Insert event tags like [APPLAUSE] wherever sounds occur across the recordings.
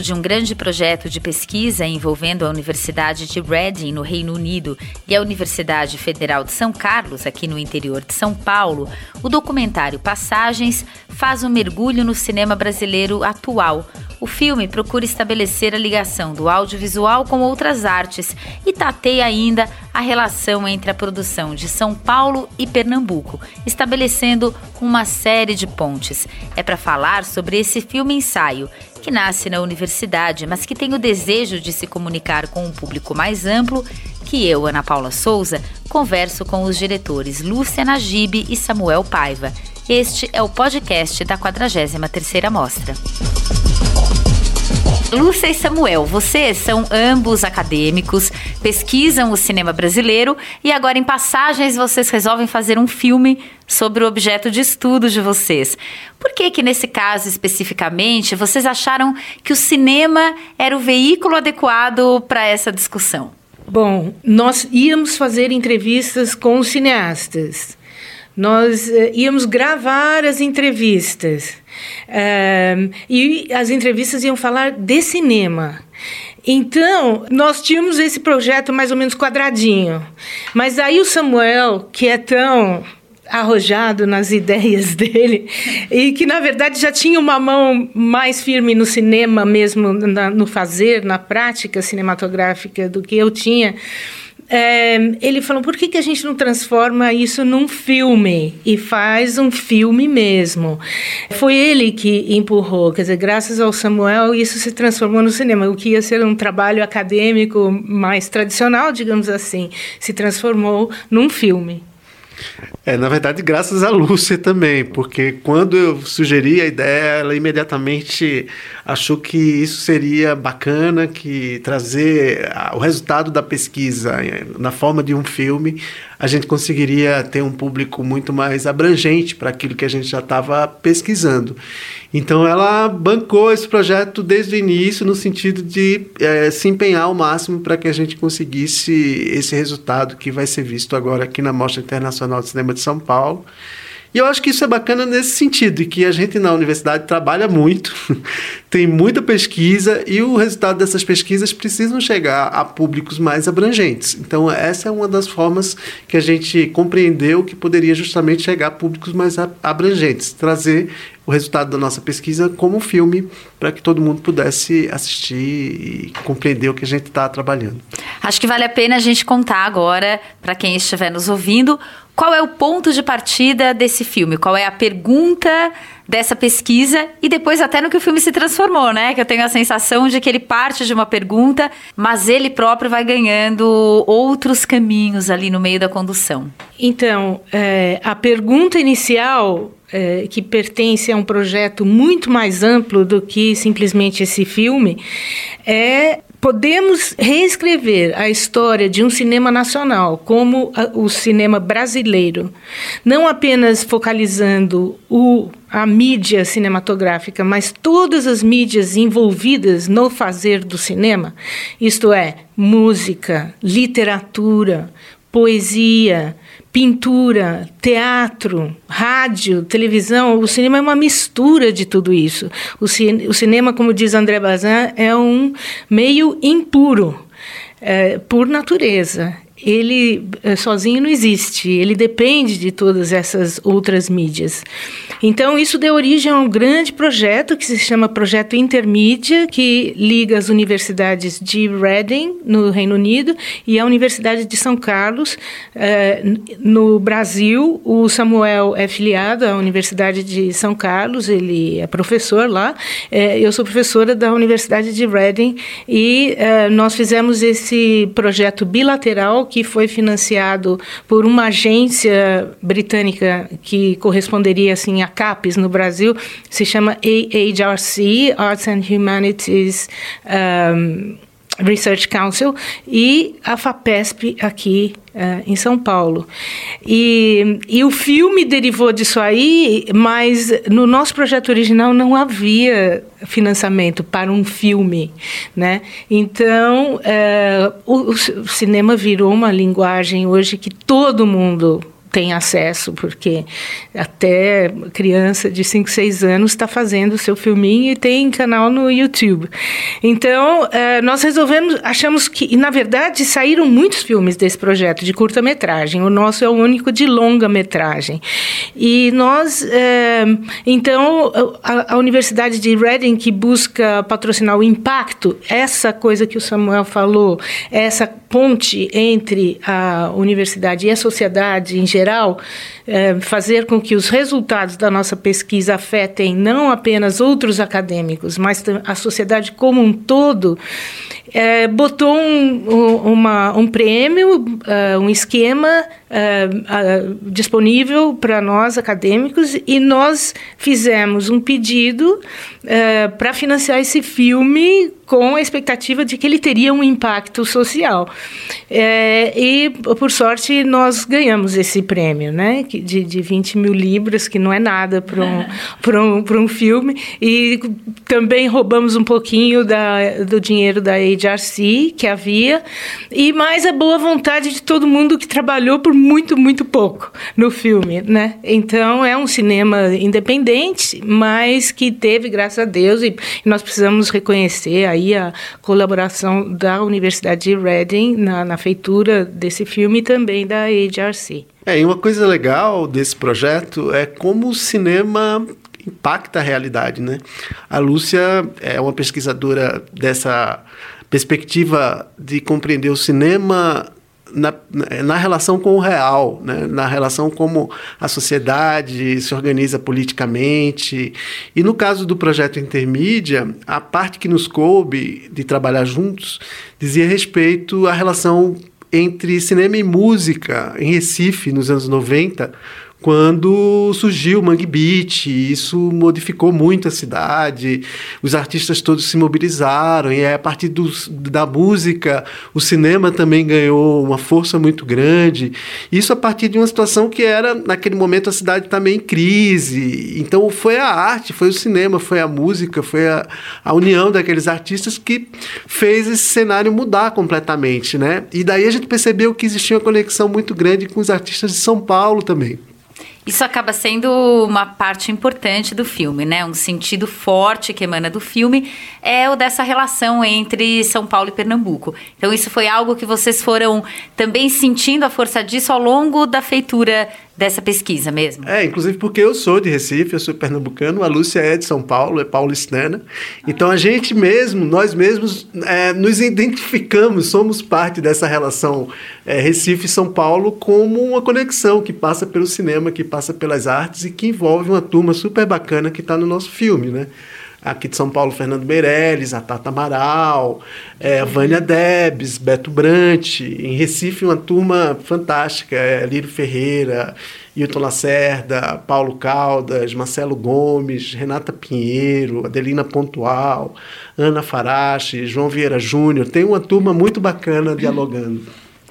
de um grande projeto de pesquisa envolvendo a Universidade de Reading, no Reino Unido, e a Universidade Federal de São Carlos, aqui no interior de São Paulo, o documentário Passagens faz um mergulho no cinema brasileiro atual. O filme procura estabelecer a ligação do audiovisual com outras artes e tateia ainda a relação entre a produção de São Paulo e Pernambuco, estabelecendo uma série de pontes. É para falar sobre esse filme ensaio, que nasce na universidade, mas que tem o desejo de se comunicar com um público mais amplo, que eu, Ana Paula Souza, converso com os diretores Lúcia Najib e Samuel Paiva. Este é o podcast da 43ª Mostra. Lúcia e Samuel, vocês são ambos acadêmicos, pesquisam o cinema brasileiro e agora em passagens vocês resolvem fazer um filme sobre o objeto de estudo de vocês. Por que que nesse caso especificamente vocês acharam que o cinema era o veículo adequado para essa discussão? Bom, nós íamos fazer entrevistas com os cineastas. Nós uh, íamos gravar as entrevistas. Uh, e as entrevistas iam falar de cinema. Então, nós tínhamos esse projeto mais ou menos quadradinho. Mas aí o Samuel, que é tão arrojado nas [LAUGHS] ideias dele e que na verdade já tinha uma mão mais firme no cinema mesmo na, no fazer na prática cinematográfica do que eu tinha é, ele falou: por que, que a gente não transforma isso num filme e faz um filme mesmo? Foi ele que empurrou, quer dizer, graças ao Samuel, isso se transformou no cinema. O que ia ser um trabalho acadêmico mais tradicional, digamos assim, se transformou num filme. É, na verdade, graças a Lúcia também, porque quando eu sugeri a ideia, ela imediatamente achou que isso seria bacana, que trazer o resultado da pesquisa na forma de um filme, a gente conseguiria ter um público muito mais abrangente para aquilo que a gente já estava pesquisando. Então ela bancou esse projeto desde o início, no sentido de é, se empenhar ao máximo para que a gente conseguisse esse resultado que vai ser visto agora aqui na Mostra Internacional de Cinema de São Paulo. E eu acho que isso é bacana nesse sentido, que a gente na universidade trabalha muito, [LAUGHS] tem muita pesquisa e o resultado dessas pesquisas precisam chegar a públicos mais abrangentes. Então, essa é uma das formas que a gente compreendeu que poderia justamente chegar a públicos mais abrangentes, trazer o resultado da nossa pesquisa como filme para que todo mundo pudesse assistir e compreender o que a gente está trabalhando. Acho que vale a pena a gente contar agora, para quem estiver nos ouvindo, qual é o ponto de partida desse filme? Qual é a pergunta dessa pesquisa e depois até no que o filme se transformou, né? Que eu tenho a sensação de que ele parte de uma pergunta, mas ele próprio vai ganhando outros caminhos ali no meio da condução. Então, é, a pergunta inicial é, que pertence a um projeto muito mais amplo do que simplesmente esse filme, é podemos reescrever a história de um cinema nacional como o cinema brasileiro, não apenas focalizando o, a mídia cinematográfica, mas todas as mídias envolvidas no fazer do cinema, isto é, música, literatura, poesia, pintura, teatro, rádio, televisão, o cinema é uma mistura de tudo isso. O, o cinema, como diz André Bazin, é um meio impuro, é, por natureza ele eh, sozinho não existe, ele depende de todas essas outras mídias. Então, isso deu origem a um grande projeto que se chama Projeto Intermídia, que liga as universidades de Reading, no Reino Unido, e a Universidade de São Carlos, eh, no Brasil. O Samuel é filiado à Universidade de São Carlos, ele é professor lá. Eh, eu sou professora da Universidade de Reading e nós fizemos esse projeto bilateral que foi financiado por uma agência britânica que corresponderia assim a CAPES no Brasil, se chama AHRC, Arts and Humanities um, Research Council, e a FAPESP aqui uh, em São Paulo. E, e o filme derivou disso aí, mas no nosso projeto original não havia financiamento para um filme, né? Então, uh, o, o cinema virou uma linguagem hoje que todo mundo tem acesso, porque até criança de 5, 6 anos está fazendo o seu filminho e tem canal no YouTube. Então, é, nós resolvemos, achamos que, e na verdade, saíram muitos filmes desse projeto de curta-metragem. O nosso é o único de longa-metragem. E nós, é, então, a, a Universidade de Reading, que busca patrocinar o impacto, essa coisa que o Samuel falou, essa ponte entre a universidade e a sociedade em geral, é, fazer com que os resultados da nossa pesquisa afetem não apenas outros acadêmicos, mas a sociedade como um todo, é, botou um, uma, um prêmio, uh, um esquema uh, uh, disponível para nós acadêmicos e nós fizemos um pedido para financiar esse filme com a expectativa de que ele teria um impacto social. É, e, por sorte, nós ganhamos esse prêmio, né? De, de 20 mil libras, que não é nada para um, [LAUGHS] um, um filme. E também roubamos um pouquinho da, do dinheiro da HRC, que havia, e mais a boa vontade de todo mundo que trabalhou por muito, muito pouco no filme, né? Então, é um cinema independente, mas que teve, graças a Deus, e nós precisamos reconhecer aí a colaboração da Universidade de Reading na, na feitura desse filme e também da HRC. É, e uma coisa legal desse projeto é como o cinema impacta a realidade, né? A Lúcia é uma pesquisadora dessa perspectiva de compreender o cinema na, na relação com o real, né? na relação como a sociedade se organiza politicamente. E no caso do projeto Intermídia, a parte que nos coube de trabalhar juntos dizia respeito à relação entre cinema e música em Recife, nos anos 90, quando surgiu o Mangue Beat, isso modificou muito a cidade, os artistas todos se mobilizaram, e a partir do, da música, o cinema também ganhou uma força muito grande. Isso a partir de uma situação que era, naquele momento, a cidade também em crise. Então foi a arte, foi o cinema, foi a música, foi a, a união daqueles artistas que fez esse cenário mudar completamente, né? E daí a gente percebeu que existia uma conexão muito grande com os artistas de São Paulo também. Isso acaba sendo uma parte importante do filme, né? Um sentido forte que emana do filme é o dessa relação entre São Paulo e Pernambuco. Então, isso foi algo que vocês foram também sentindo a força disso ao longo da feitura dessa pesquisa mesmo? É, inclusive porque eu sou de Recife, eu sou pernambucano, a Lúcia é de São Paulo, é paulistana. Então a gente mesmo, nós mesmos, é, nos identificamos, somos parte dessa relação é, Recife-São Paulo como uma conexão que passa pelo cinema, que passa pelas artes e que envolve uma turma super bacana que está no nosso filme, né? Aqui de São Paulo, Fernando Meirelles, a Tata Amaral, é, a Vânia Debs, Beto Brant. Em Recife, uma turma fantástica, é, Lírio Ferreira, Hilton Lacerda, Paulo Caldas, Marcelo Gomes, Renata Pinheiro, Adelina Pontual, Ana Farache, João Vieira Júnior. Tem uma turma muito bacana dialogando.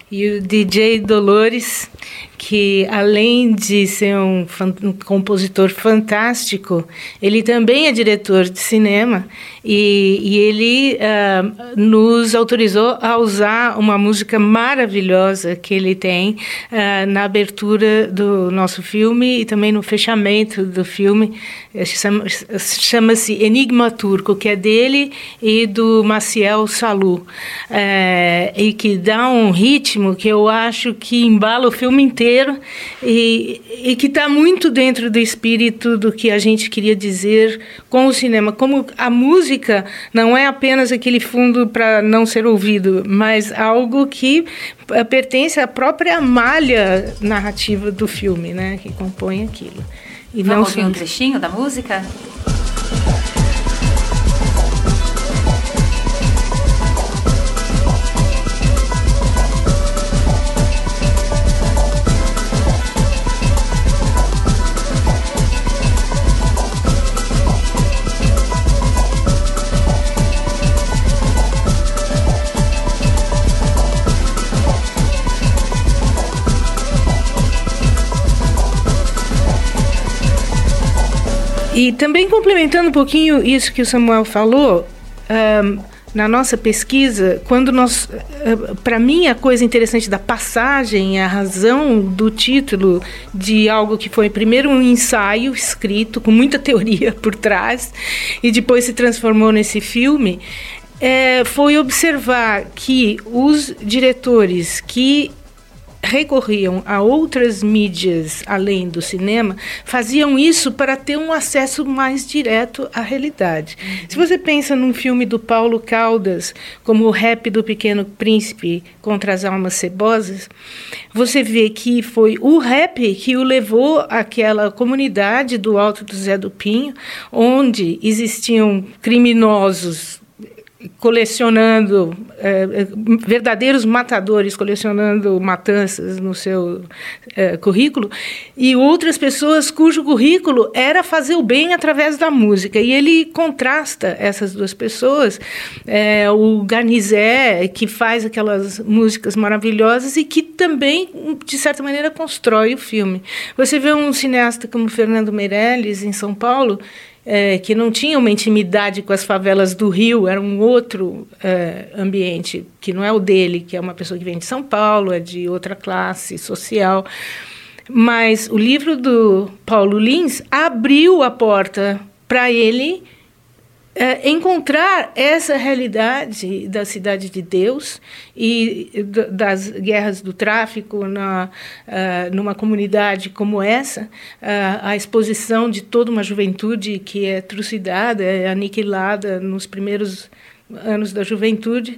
E o DJ Dolores, que além de ser um, um, compositor fantástico, ele também é diretor de cinema e, e ele uh, nos autorizou a usar uma música maravilhosa que ele tem uh, na abertura do nosso filme e também no fechamento do filme. Chama-se Enigma Turco, que é dele e do Maciel Salu, uh, e que dá um ritmo que eu acho que embala o filme inteiro e, e que está muito dentro do espírito do que a gente queria dizer com o cinema. Como a música não é apenas aquele fundo para não ser ouvido, mas algo que eh, pertence à própria malha narrativa do filme, né, que compõe aquilo. E Vamos não ouvir um trechinho da música? E também complementando um pouquinho isso que o Samuel falou, um, na nossa pesquisa, quando nós, eh, para mim, a coisa interessante da passagem, a razão do título de algo que foi primeiro um ensaio escrito com muita [LAUGHS] teoria por trás e depois se transformou nesse filme, é, foi observar que os diretores que recorriam a outras mídias além do cinema, faziam isso para ter um acesso mais direto à realidade. Uhum. Se você pensa num filme do Paulo Caldas, como o Rap do Pequeno Príncipe contra as Almas Cebosas, você vê que foi o rap que o levou àquela comunidade do Alto do Zé do Pinho, onde existiam criminosos colecionando é, verdadeiros matadores colecionando matanças no seu é, currículo e outras pessoas cujo currículo era fazer o bem através da música. E ele contrasta essas duas pessoas é, o Garnizé que faz aquelas músicas maravilhosas e que também de certa maneira constrói o filme. Você vê um cineasta como Fernando Meirelles em São Paulo é, que não tinha uma intimidade com as favelas do Rio, era um outro é, ambiente, que não é o dele, que é uma pessoa que vem de São Paulo, é de outra classe social. Mas o livro do Paulo Lins abriu a porta para ele é, encontrar essa realidade da cidade de Deus e das guerras do tráfico na, uh, numa comunidade como essa, uh, a exposição de toda uma juventude que é trucidada, é aniquilada nos primeiros anos da juventude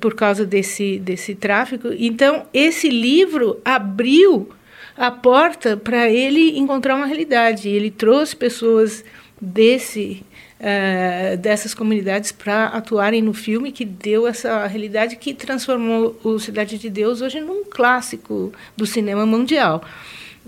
por causa desse, desse tráfico. Então, esse livro abriu a porta para ele encontrar uma realidade. Ele trouxe pessoas desse uh, dessas comunidades para atuarem no filme que deu essa realidade que transformou o Cidade de Deus hoje num clássico do cinema mundial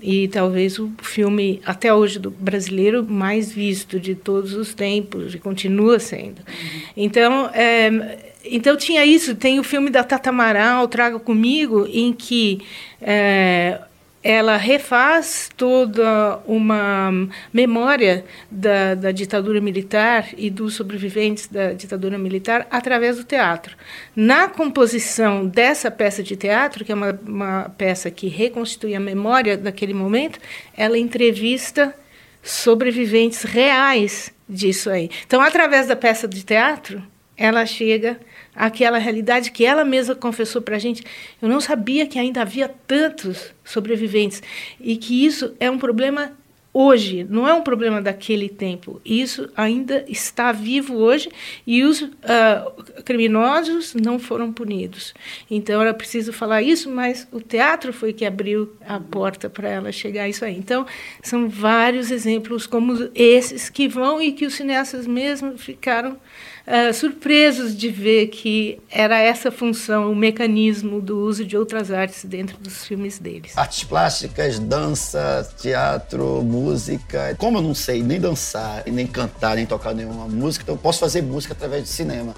e talvez o filme até hoje do brasileiro mais visto de todos os tempos e continua sendo. Uhum. Então, é, então tinha isso. Tem o filme da Tata Amaral, Traga Comigo, em que é, ela refaz toda uma memória da, da, ditadura militar e dos sobreviventes da ditadura militar através do teatro. Na composição dessa peça de teatro, que é uma, uma peça que reconstitui a memória daquele momento, ela entrevista sobreviventes reais disso aí. Então, através da peça de teatro, ela chega àquela realidade que ela mesma confessou para a gente. Eu não sabia que ainda havia tantos sobreviventes e que isso é um problema hoje, não é um problema daquele tempo. Isso ainda está vivo hoje e os uh, criminosos não foram punidos. Então era preciso falar isso, mas o teatro foi que abriu a porta para ela chegar a isso aí. Então são vários exemplos como esses que vão e que os cineastas mesmo ficaram uh, surpresos de ver que era essa função, o mecanismo do uso de outras artes dentro dos filmes deles. Artes plásticas, dança, teatro, música. Como eu não sei nem dançar, nem cantar, nem tocar nenhuma música, então eu posso fazer música através de cinema.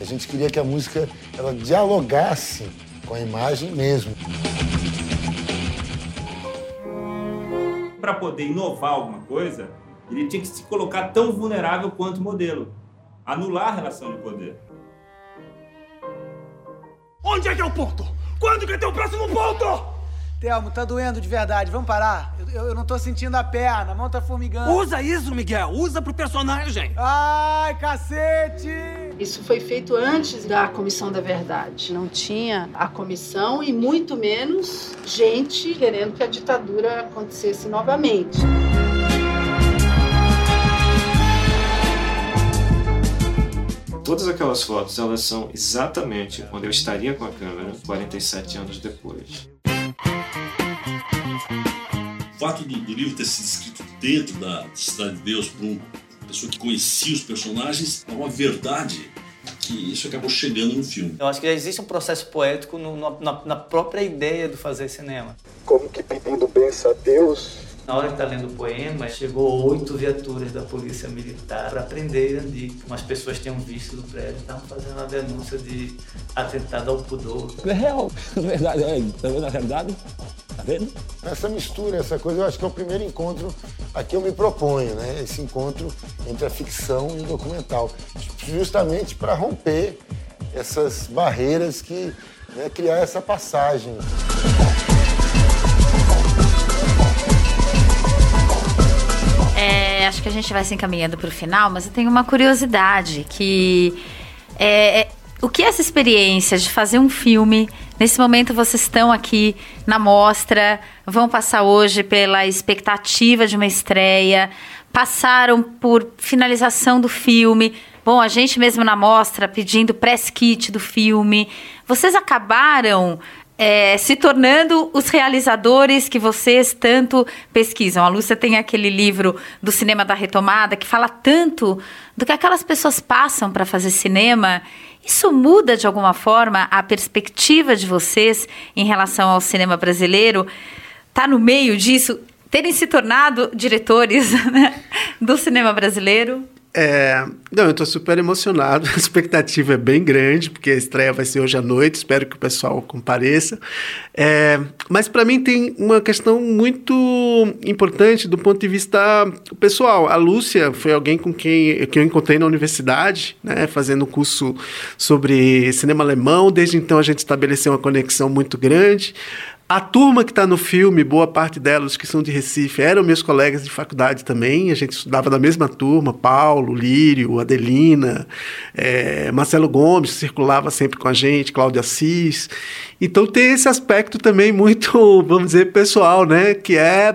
A gente queria que a música ela dialogasse com a imagem mesmo. Para poder inovar alguma coisa, ele tinha que se colocar tão vulnerável quanto o modelo. Anular a relação de poder. Onde é que é o ponto? Quando que é teu próximo ponto? Telmo, tá doendo de verdade. Vamos parar? Eu, eu, não tô sentindo a perna, a mão tá formigando. Usa isso, Miguel. Usa pro personagem. Ai, cacete! Isso foi feito antes da Comissão da Verdade. Não tinha a comissão e muito menos gente querendo que a ditadura acontecesse novamente. Todas aquelas fotos, elas são exatamente quando eu estaria com a câmera 47 anos depois. O fato do, do livro ter sido escrito dentro da Cidade de Deus por uma pessoa que conhecia os personagens é uma verdade que isso acabou chegando no filme. Eu acho que já existe um processo poético no, na, na, própria ideia do fazer cinema. Como que pedindo bênção a Deus, na hora que está lendo o poema, chegou oito viaturas da polícia militar para prender Andy. Umas pessoas tinham visto do prédio, estavam fazendo uma denúncia de atentado ao pudor. É real, [LAUGHS] na verdade, é, tá vendo a realidade? Tá vendo? Essa mistura, essa coisa, eu acho que é o primeiro encontro a que eu me proponho, né? Esse encontro entre a ficção e o documental. Justamente para romper essas barreiras que né, criar essa passagem. É, acho que a gente vai se encaminhando para o final, mas eu tenho uma curiosidade que é, é, o que é essa experiência de fazer um filme? Nesse momento vocês estão aqui na mostra, vão passar hoje pela expectativa de uma estreia, passaram por finalização do filme. Bom, a gente mesmo na mostra pedindo press kit do filme. Vocês acabaram é, se tornando os realizadores que vocês tanto pesquisam. A Lúcia tem aquele livro do Cinema da Retomada que fala tanto do que aquelas pessoas passam para fazer cinema. Isso muda de alguma forma a perspectiva de vocês em relação ao cinema brasileiro? Tá no meio disso? Terem se tornado diretores [LAUGHS] né, do cinema brasileiro? É, não, eu estou super emocionado, [LAUGHS] a expectativa é bem grande, porque a estreia vai ser hoje à noite, espero que o pessoal compareça. É, mas para mim tem uma questão muito importante do ponto de vista pessoal. A Lúcia foi alguém com quem que eu encontrei na universidade, né, fazendo um curso sobre cinema alemão, desde então a gente estabeleceu uma conexão muito grande. A turma que está no filme, boa parte delas que são de Recife, eram meus colegas de faculdade também. A gente estudava na mesma turma, Paulo, Lírio, Adelina, é, Marcelo Gomes circulava sempre com a gente, Cláudio Assis. Então tem esse aspecto também muito, [LAUGHS] vamos dizer, pessoal, né? Que é,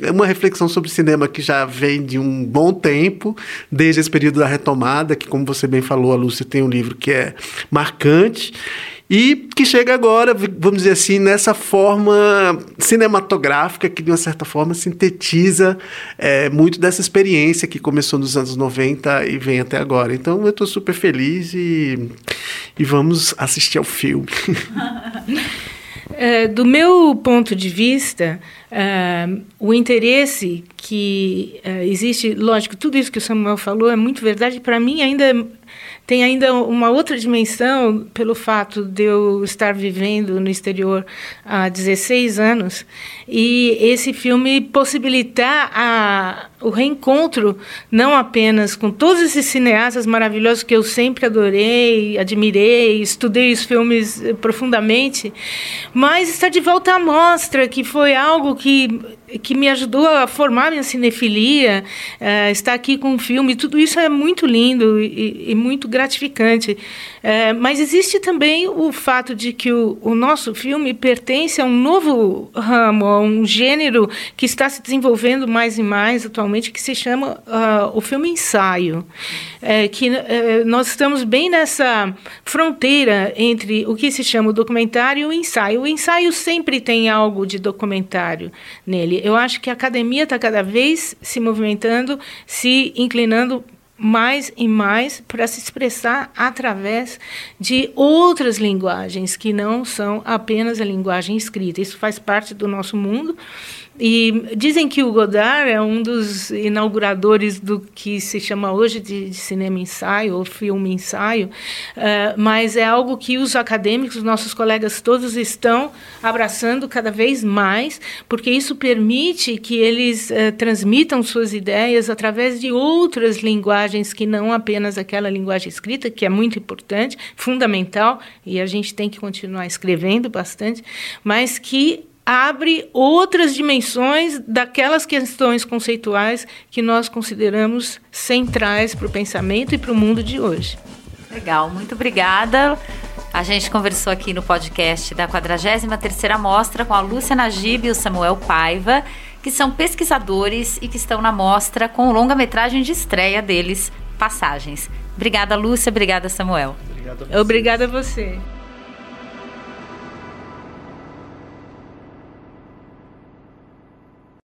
é uma reflexão sobre cinema que já vem de um bom tempo, desde esse período da retomada, que como você bem falou, a Lúcia tem um livro que é marcante e que chega agora, vamos dizer assim, nessa forma cinematográfica que, de uma certa forma, sintetiza é, muito dessa experiência que começou nos anos 90 e vem até agora. Então, eu estou super feliz e, e vamos assistir ao filme. [LAUGHS] É, do meu ponto de vista, é, o interesse que é, existe, lógico, tudo isso que o Samuel falou é muito verdade. Para mim, ainda tem ainda uma outra dimensão pelo fato de eu estar vivendo no exterior há 16 anos e esse filme possibilitar a, o reencontro não apenas com todos esses cineastas maravilhosos que eu sempre adorei, admirei, estudei os filmes profundamente, mas estar de volta à mostra, que foi algo que que me ajudou a formar minha cinefilia, uh, estar aqui com um filme, tudo isso é muito lindo e, e muito gratificante. Uh, mas existe também o fato de que o, o, nosso filme pertence a um novo ramo, a um gênero que está se desenvolvendo mais e mais atualmente, que se chama uh, o filme ensaio. Uh, que nós estamos bem nessa fronteira entre o que se chama o documentário e o ensaio. O ensaio sempre tem algo de documentário nele. Eu acho que a academia está cada vez se movimentando, se inclinando mais e mais para se expressar através de outras linguagens que não são apenas a linguagem escrita. Isso faz parte do nosso mundo e dizem que o Godard é um dos inauguradores do que se chama hoje de, de cinema ensaio ou filme ensaio, uh, mas é algo que os acadêmicos, nossos colegas todos estão abraçando cada vez mais, porque isso permite que eles uh, transmitam suas ideias através de outras linguagens que não apenas aquela linguagem escrita, que é muito importante, fundamental, e a gente tem que continuar escrevendo bastante, mas que abre outras dimensões daquelas questões conceituais que nós consideramos centrais para o pensamento e para o mundo de hoje. Legal, muito obrigada. A gente conversou aqui no podcast da 43ª Mostra com a Lúcia Najib e o Samuel Paiva, que são pesquisadores e que estão na mostra com longa-metragem de estreia deles, Passagens. Obrigada, Lúcia. Obrigada, Samuel. Obrigada a você. Obrigada a você.